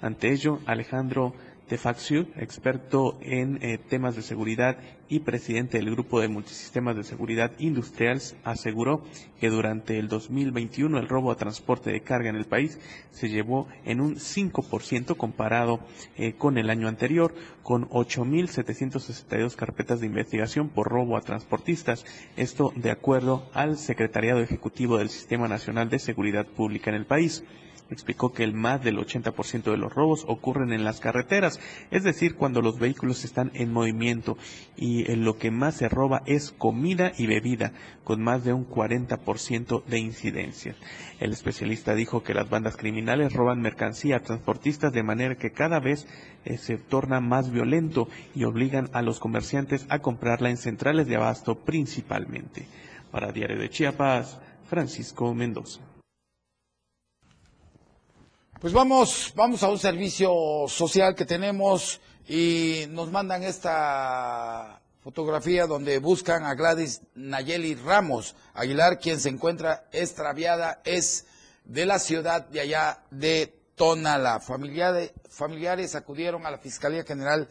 Ante ello, Alejandro Tefaxiu, experto en eh, temas de seguridad y presidente del Grupo de Multisistemas de Seguridad Industriales, aseguró que durante el 2021 el robo a transporte de carga en el país se llevó en un 5% comparado eh, con el año anterior, con 8.762 carpetas de investigación por robo a transportistas. Esto de acuerdo al Secretariado Ejecutivo del Sistema Nacional de Seguridad Pública en el país explicó que el más del 80% de los robos ocurren en las carreteras, es decir, cuando los vehículos están en movimiento y en lo que más se roba es comida y bebida, con más de un 40% de incidencia. El especialista dijo que las bandas criminales roban mercancía a transportistas de manera que cada vez eh, se torna más violento y obligan a los comerciantes a comprarla en centrales de abasto principalmente. Para Diario de Chiapas, Francisco Mendoza. Pues vamos, vamos a un servicio social que tenemos y nos mandan esta fotografía donde buscan a Gladys Nayeli Ramos Aguilar, quien se encuentra extraviada, es de la ciudad de allá de Tonala. Familiares, familiares acudieron a la Fiscalía General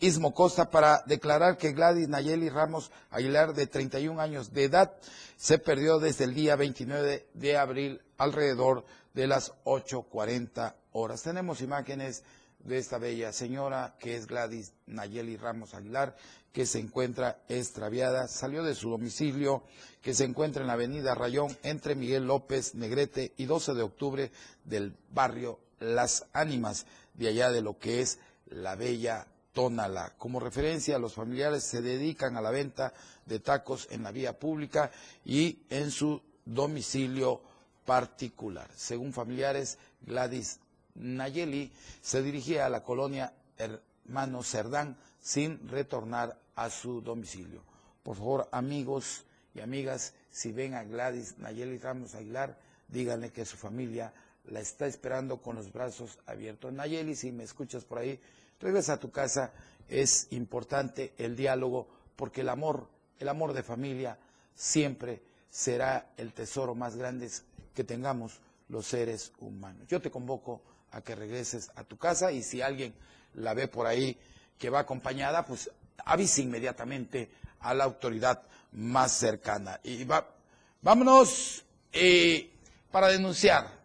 Ismo Costa para declarar que Gladys Nayeli Ramos Aguilar, de 31 años de edad, se perdió desde el día 29 de abril alrededor de las 8.40 horas. Tenemos imágenes de esta bella señora que es Gladys Nayeli Ramos Aguilar, que se encuentra extraviada, salió de su domicilio, que se encuentra en la avenida Rayón entre Miguel López Negrete y 12 de octubre del barrio Las Ánimas, de allá de lo que es la bella Tónala. Como referencia, los familiares se dedican a la venta de tacos en la vía pública y en su domicilio particular. Según familiares, Gladys Nayeli se dirigía a la colonia Hermano Cerdán sin retornar a su domicilio. Por favor, amigos y amigas, si ven a Gladys Nayeli Ramos Aguilar, díganle que su familia la está esperando con los brazos abiertos. Nayeli, si me escuchas por ahí, regresa a tu casa. Es importante el diálogo porque el amor, el amor de familia siempre será el tesoro más grande que tengamos los seres humanos. Yo te convoco a que regreses a tu casa y si alguien la ve por ahí que va acompañada, pues avise inmediatamente a la autoridad más cercana. Y va, vámonos para denunciar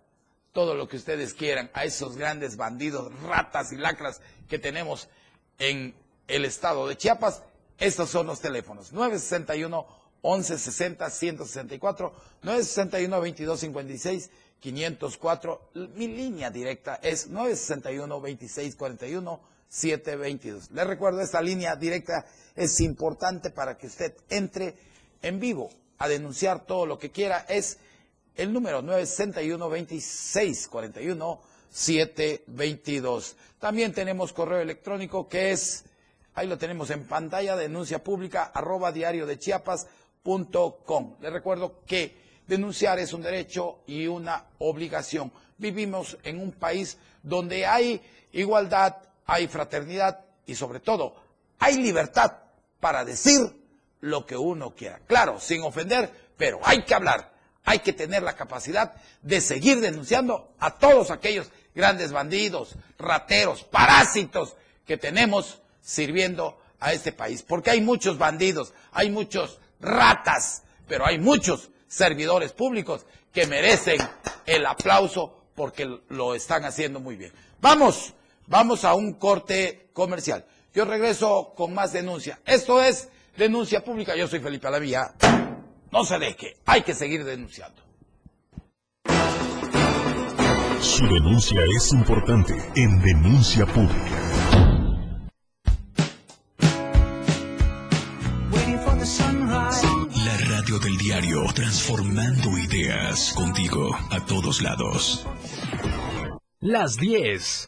todo lo que ustedes quieran a esos grandes bandidos, ratas y lacras que tenemos en el estado de Chiapas. Estos son los teléfonos 961 1160 164 961 2256 504. Mi línea directa es 961 2641 722. Les recuerdo, esta línea directa es importante para que usted entre en vivo a denunciar todo lo que quiera. Es el número 961 2641 722. También tenemos correo electrónico que es, ahí lo tenemos en pantalla, denuncia pública arroba diario de Chiapas Com. Les recuerdo que denunciar es un derecho y una obligación. Vivimos en un país donde hay igualdad, hay fraternidad y sobre todo hay libertad para decir lo que uno quiera. Claro, sin ofender, pero hay que hablar. Hay que tener la capacidad de seguir denunciando a todos aquellos grandes bandidos, rateros, parásitos que tenemos sirviendo a este país, porque hay muchos bandidos, hay muchos ratas, pero hay muchos servidores públicos que merecen el aplauso porque lo están haciendo muy bien. Vamos, vamos a un corte comercial. Yo regreso con más denuncia. Esto es denuncia pública. Yo soy Felipe Alavía. No se deje, hay que seguir denunciando. Su denuncia es importante en denuncia pública. Transformando ideas contigo a todos lados. Las 10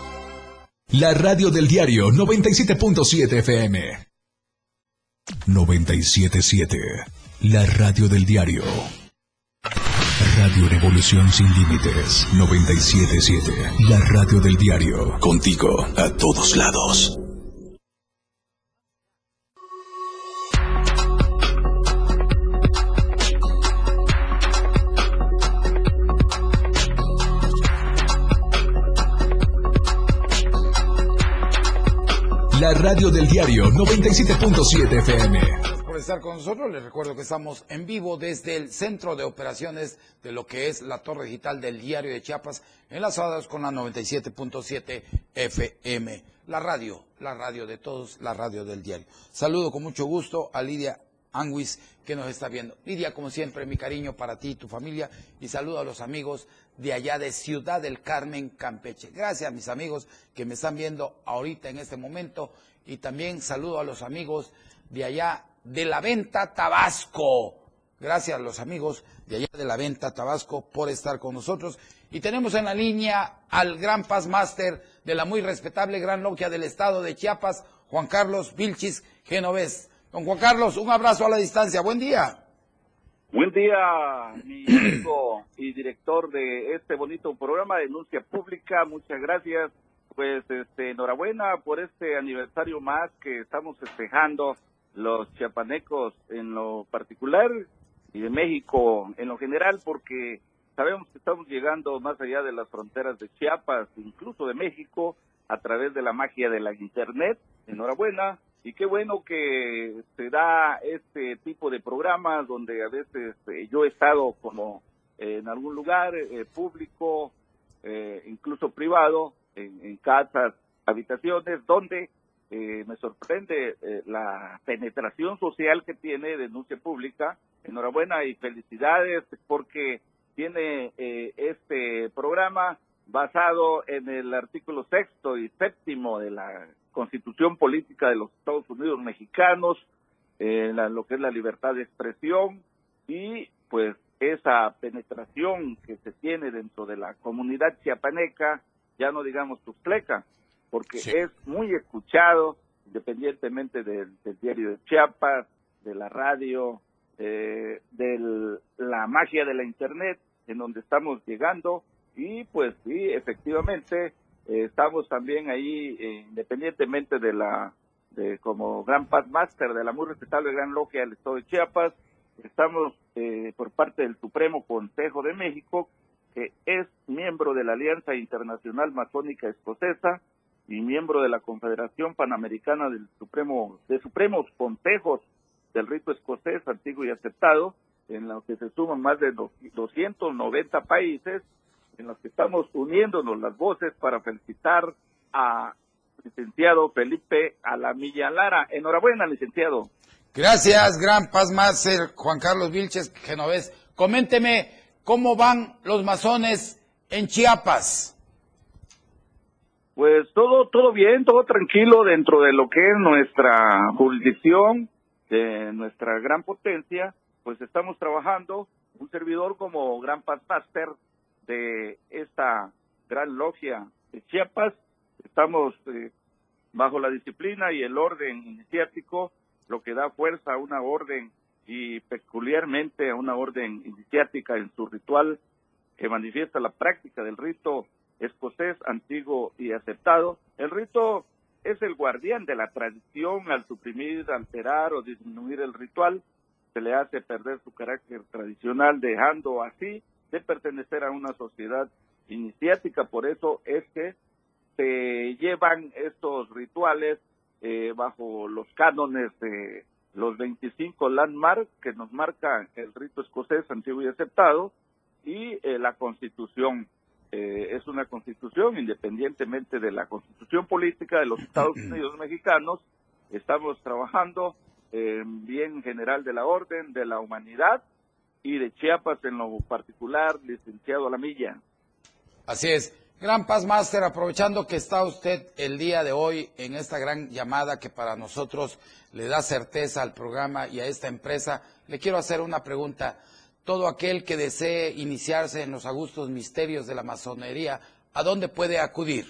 La radio del diario 97.7 FM. 977. La radio del diario. Radio Revolución sin límites. 977. La radio del diario. Contigo a todos lados. La radio del diario 97.7 FM. Por estar con nosotros. Les recuerdo que estamos en vivo desde el centro de operaciones de lo que es la torre digital del diario de Chiapas, enlazados con la 97.7 FM. La radio, la radio de todos, la radio del diario. Saludo con mucho gusto a Lidia Anguis que nos está viendo. Lidia, como siempre, mi cariño para ti y tu familia y saludo a los amigos de allá de Ciudad del Carmen, Campeche. Gracias mis amigos que me están viendo ahorita en este momento y también saludo a los amigos de allá de la Venta Tabasco. Gracias a los amigos de allá de la Venta Tabasco por estar con nosotros. Y tenemos en la línea al gran Paz Master de la muy respetable Gran Logia del Estado de Chiapas, Juan Carlos Vilchis Genovés. Don Juan Carlos, un abrazo a la distancia. Buen día. Buen día, mi (clears throat) amigo y director de este bonito programa de Denuncia Pública. Muchas gracias. Pues este, enhorabuena por este aniversario más que estamos festejando los chiapanecos en lo particular y de México en lo general, porque sabemos que estamos llegando más allá de las fronteras de Chiapas, incluso de México, a través de la magia de la Internet. Enhorabuena y qué bueno que se da este tipo de programas donde a veces eh, yo he estado como en algún lugar eh, público, eh, incluso privado, en, casas, habitaciones, donde me sorprende la penetración social que tiene denuncia pública. Enhorabuena y felicidades porque tiene este programa basado en el artículo sexto y séptimo de la Constitución Política de los Estados Unidos Mexicanos, en lo que es la libertad de expresión y pues esa penetración que se tiene dentro de la comunidad chiapaneca, ya no digamos tuxtleca, porque es muy escuchado, independientemente del, diario de Chiapas, de la radio, eh, de la magia de la Internet, en donde estamos llegando, y pues sí, efectivamente, eh, estamos también ahí, eh, independientemente de la, de como Gran Paz Master de la muy respetable Gran Logia del Estado de Chiapas, estamos eh, por parte del Supremo Consejo de México, que es miembro de la Alianza Internacional Masónica Escocesa y miembro de la Confederación Panamericana del Supremo, de Supremos Consejos del Rito Escocés, antiguo y aceptado, en los que se suman más de 290 países, en los que estamos uniéndonos las voces para felicitar a licenciado Felipe Alamilla Lara. Enhorabuena, licenciado. Gracias, gran Paz Master, Juan Carlos Vilches, Genovés. Coménteme cómo van los masones en Chiapas. Pues todo, todo bien, todo tranquilo dentro de lo que es nuestra jurisdicción, de nuestra gran potencia, pues estamos trabajando, un servidor como Gran Paz Master de esta gran logia de Chiapas, estamos eh, bajo la disciplina y el orden iniciático lo que da fuerza a una orden y peculiarmente a una orden iniciática en su ritual que manifiesta la práctica del rito escocés antiguo y aceptado. El rito es el guardián de la tradición al suprimir, alterar o disminuir el ritual, se le hace perder su carácter tradicional, dejando así de pertenecer a una sociedad iniciática. Por eso es que se llevan estos rituales eh, bajo los cánones de los 25 landmarks que nos marca el rito escocés antiguo y aceptado y eh, la constitución. Eh, es una constitución independientemente de la constitución política de los Estados (clears throat) Unidos mexicanos. Estamos trabajando en bien general de la orden, de la humanidad y de Chiapas en lo particular, licenciado Alamilla. Así es. Gran Paz Master, aprovechando que está usted el día de hoy en esta gran llamada que para nosotros le da certeza al programa y a esta empresa, le quiero hacer una pregunta. Todo aquel que desee iniciarse en los augustos misterios de la masonería, ¿a dónde puede acudir?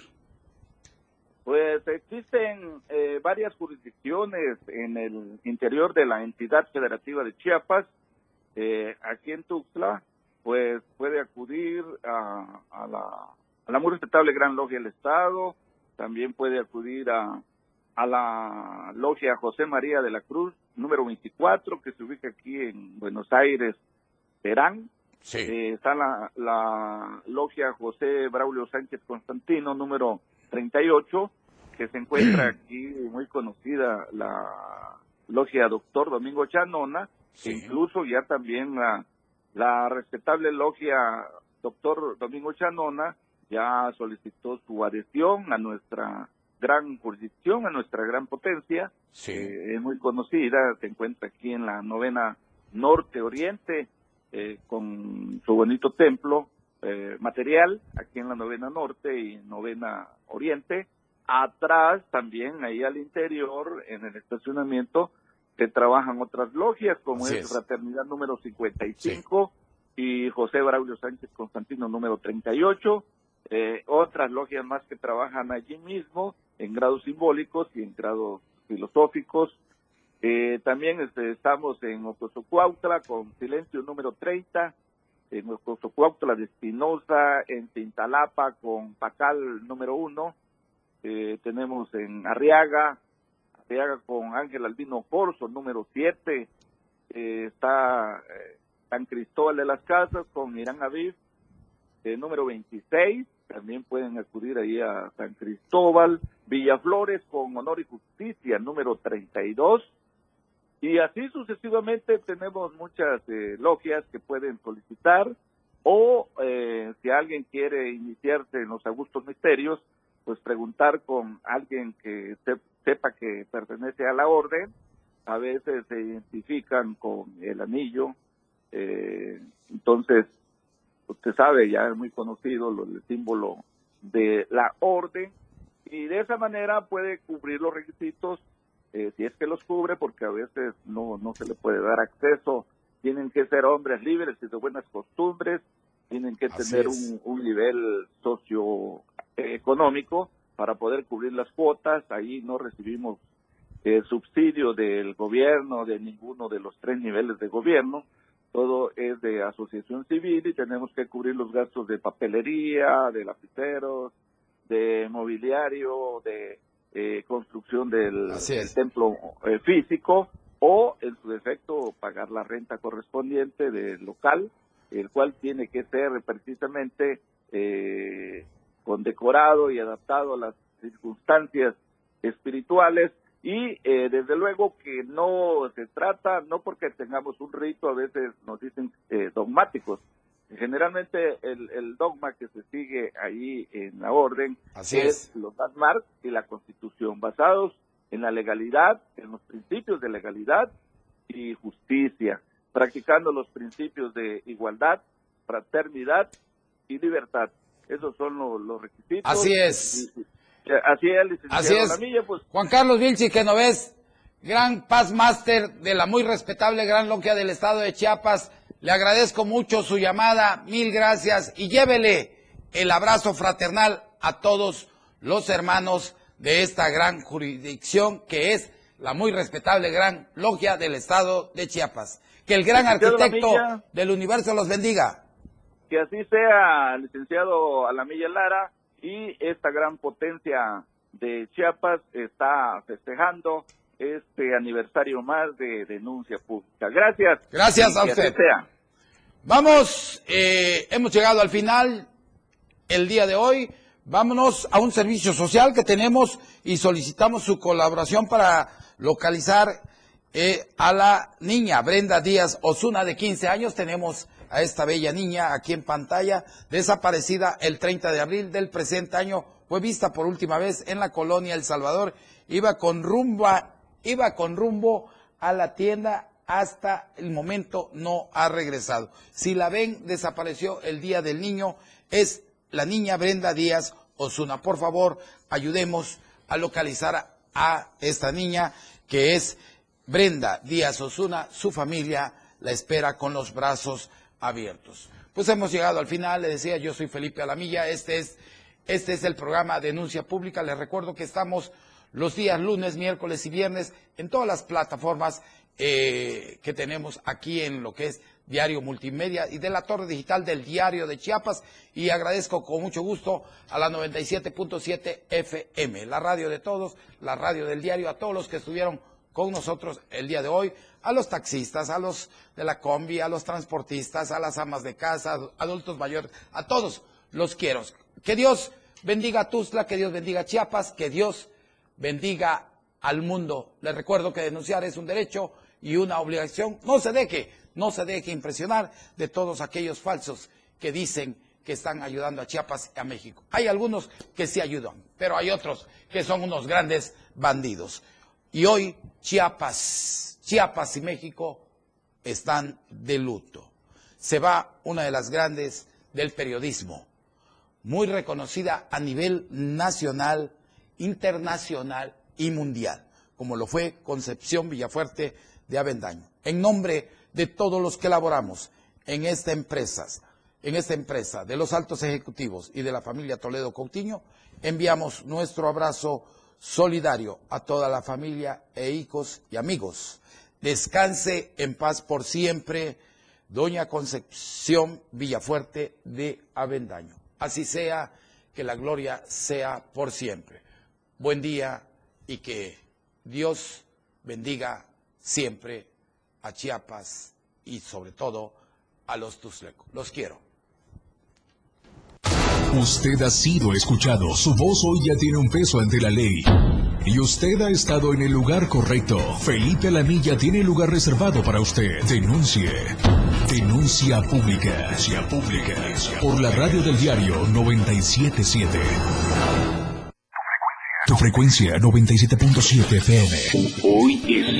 Pues existen eh, varias jurisdicciones en el interior de la entidad federativa de Chiapas. Eh, aquí en Tuxtla, pues puede acudir a la a la muy respetable Gran Logia del Estado, también puede acudir a, a la Logia José María de la Cruz, número 24, que se ubica aquí en Buenos Aires, Perán. Sí. Eh, está la, la Logia José Braulio Sánchez Constantino, número 38, que se encuentra (clears throat) aquí muy conocida la Logia Doctor Domingo Chanona, incluso ya también la, la respetable Logia Doctor Domingo Chanona ya solicitó su adhesión a nuestra gran jurisdicción, a nuestra gran potencia. Eh, es muy conocida, se encuentra aquí en la novena norte-oriente, eh, con su bonito templo eh, material, aquí en la novena norte y novena oriente. Atrás, también ahí al interior, en el estacionamiento, que trabajan otras logias, como es, Fraternidad número 55 y José Braulio Sánchez Constantino número 38 eh, otras logias más que trabajan allí mismo en grados simbólicos y en grados filosóficos. Eh, también este, estamos en Ocosocuautla con Silencio número 30, en Ocosocuautla de Espinosa, en Tintalapa con Pacal número 1, eh, tenemos en Arriaga, Arriaga con Ángel Albino Corso número 7, está San Cristóbal de las Casas con Irán Aviv número 26, también pueden acudir ahí a San Cristóbal, Villaflores con Honor y Justicia, número 32. Y así sucesivamente tenemos muchas eh, logias que pueden solicitar o eh, si alguien quiere iniciarse en los Augustos Misterios, pues preguntar con alguien que sepa que pertenece a la orden. A veces se identifican con el anillo. Eh, entonces, usted sabe, ya es muy conocido lo, el símbolo de la orden y de esa manera puede cubrir los requisitos eh, si es que los cubre porque a veces no no se le puede dar acceso tienen que ser hombres libres y de buenas costumbres tienen que tener un, un nivel socioeconómico para poder cubrir las cuotas. Ahí no recibimos eh, subsidio del gobierno de ninguno de los tres niveles de gobierno. Todo es de asociación civil y tenemos que cubrir los gastos de papelería, de lapiceros, de mobiliario, de eh, construcción del, templo eh, físico o, en su defecto, pagar la renta correspondiente del local, el cual tiene que ser precisamente eh, condecorado y adaptado a las circunstancias espirituales y eh, desde luego que no se trata, no porque tengamos un rito, a veces nos dicen eh, dogmáticos. Generalmente el, el, dogma que se sigue ahí en la orden es, los landmarks y la constitución, basados en la legalidad, en los principios de legalidad y justicia, practicando los principios de igualdad, fraternidad y libertad. Esos son los, los requisitos. Así es. Así es, licenciado Así es. pues. Juan Carlos Vilchi, que no ves, gran paz máster de la muy respetable Gran Logia del Estado de Chiapas. Le agradezco mucho su llamada, mil gracias y llévele el abrazo fraternal a todos los hermanos de esta gran jurisdicción que es la muy respetable Gran Logia del Estado de Chiapas. Que el gran arquitecto del universo los bendiga. Que así sea, licenciado Alamilla Lara y esta gran potencia de Chiapas está festejando este aniversario más de denuncia pública. Gracias. Gracias a usted. Vamos, eh, hemos llegado al final el día de hoy. Vámonos a un servicio social que tenemos y solicitamos su colaboración para localizar eh, a la niña Brenda Díaz Osuna de 15 años. Tenemos a esta bella niña aquí en pantalla, desaparecida el 30 de abril del presente año, fue vista por última vez en la colonia El Salvador, iba con rumbo a, iba con rumbo a la tienda. Hasta el momento no ha regresado. Si la ven, desapareció el día del niño, es la niña Brenda Díaz Osuna. Por favor, ayudemos a localizar a esta niña que es Brenda Díaz Osuna, su familia la espera con los brazos abiertos. Pues hemos llegado al final, le decía, yo soy Felipe Alamilla, este es, este es el programa Denuncia Pública, les recuerdo que estamos los días lunes, miércoles y viernes en todas las plataformas eh, que tenemos aquí en lo que es Diario Multimedia y de la Torre Digital del Diario de Chiapas. Y agradezco con mucho gusto a la 97.7 FM, la radio de todos, la radio del diario, a todos los que estuvieron con nosotros el día de hoy, a los taxistas, a los de la combi, a los transportistas, a las amas de casa, adultos mayores, a todos los quiero. Que Dios bendiga a Tuzla, que Dios bendiga a Chiapas, que Dios bendiga al mundo. Les recuerdo que denunciar es un derecho y una obligación. No se deje, no se deje impresionar de todos aquellos falsos que dicen que están ayudando a Chiapas y a México. Hay algunos que sí ayudan, pero hay otros que son unos grandes bandidos. Y hoy Chiapas, Chiapas y México están de luto. Se va una de las grandes del periodismo, muy reconocida a nivel nacional, internacional y mundial, como lo fue Concepción Villafuerte de Avendaño. En nombre de todos los que laboramos en esta empresa, en esta empresa de los altos ejecutivos y de la familia Toledo Coutinho, enviamos nuestro abrazo solidario a toda la familia e hijos y amigos. Descanse en paz por siempre, doña Concepción Villafuerte de Avendaño. Así sea, que la gloria sea por siempre. Buen día y que Dios bendiga siempre a Chiapas y sobre todo a los Tuzlecos. Los quiero. Usted ha sido escuchado. Su voz hoy ya tiene un peso ante la ley. Y usted ha estado en el lugar correcto. Felipe Alamilla tiene lugar reservado para usted. Denuncie. Denuncia pública. Denuncia pública. Por la radio del diario 977. Tu frecuencia 97.7 FM. Hoy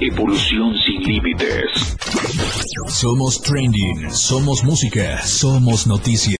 Evolución sin límites. Somos trending, somos música, somos noticias.